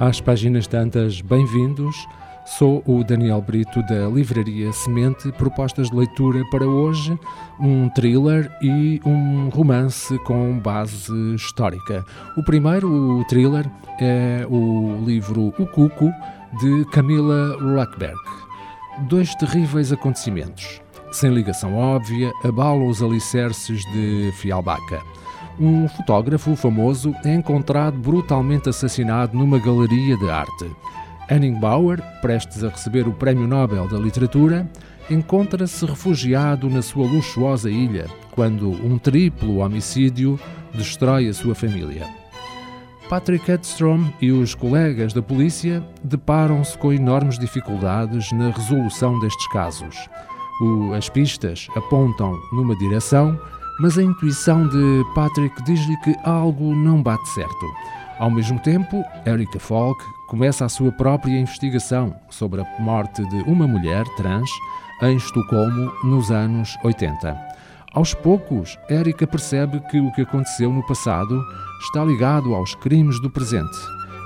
às páginas tantas, bem-vindos. Sou o Daniel Brito da Livraria Semente. Propostas de leitura para hoje: um thriller e um romance com base histórica. O primeiro, o thriller, é o livro O Cuco de Camila Lackberg. Dois terríveis acontecimentos, sem ligação óbvia, abalam os alicerces de Fialbaca um fotógrafo famoso é encontrado brutalmente assassinado numa galeria de arte. Henning Bauer, prestes a receber o Prémio Nobel da Literatura, encontra-se refugiado na sua luxuosa ilha quando um triplo homicídio destrói a sua família. Patrick Edstrom e os colegas da polícia deparam-se com enormes dificuldades na resolução destes casos. O, as pistas apontam numa direção mas a intuição de Patrick diz-lhe que algo não bate certo. Ao mesmo tempo, Erika Falk começa a sua própria investigação sobre a morte de uma mulher trans em Estocolmo nos anos 80. Aos poucos, Erika percebe que o que aconteceu no passado está ligado aos crimes do presente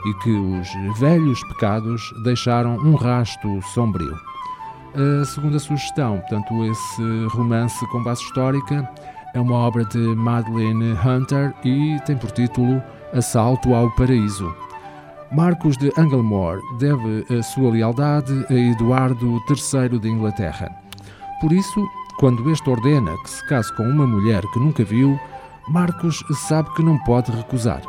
e que os velhos pecados deixaram um rasto sombrio. A segunda sugestão, portanto, esse romance com base histórica, é uma obra de Madeleine Hunter e tem por título Assalto ao Paraíso. Marcos de Anglemore deve a sua lealdade a Eduardo III de Inglaterra. Por isso, quando este ordena que se case com uma mulher que nunca viu, Marcos sabe que não pode recusar.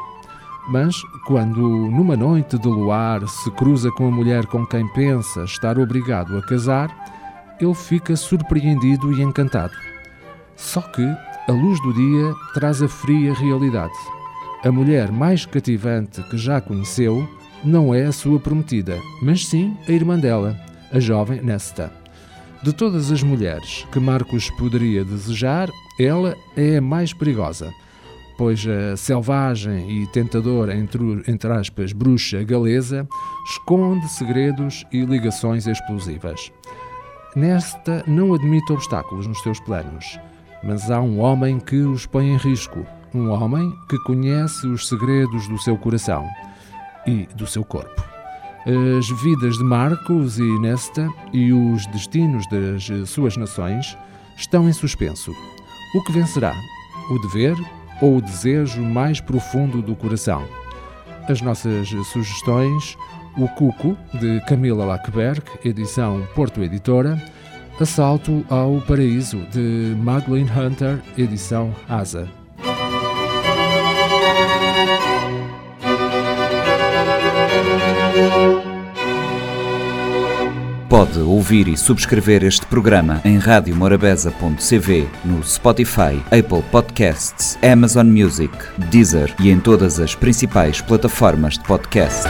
Mas, quando numa noite de luar se cruza com a mulher com quem pensa estar obrigado a casar, ele fica surpreendido e encantado. Só que a luz do dia traz a fria realidade. A mulher mais cativante que já conheceu não é a sua prometida, mas sim a irmã dela, a jovem Nesta. De todas as mulheres que Marcos poderia desejar, ela é a mais perigosa, pois a selvagem e tentadora, entre, entre aspas, bruxa galesa, esconde segredos e ligações explosivas. Nesta não admite obstáculos nos seus planos mas há um homem que os põe em risco, um homem que conhece os segredos do seu coração e do seu corpo. As vidas de Marcos e Nesta e os destinos das suas nações estão em suspenso. O que vencerá? O dever ou o desejo mais profundo do coração? As nossas sugestões: O Cuco, de Camila Lackberg, edição Porto Editora Assalto ao Paraíso, de Madeleine Hunter, edição Asa. Pode ouvir e subscrever este programa em radiomorabeza.cv, no Spotify, Apple Podcasts, Amazon Music, Deezer e em todas as principais plataformas de podcast.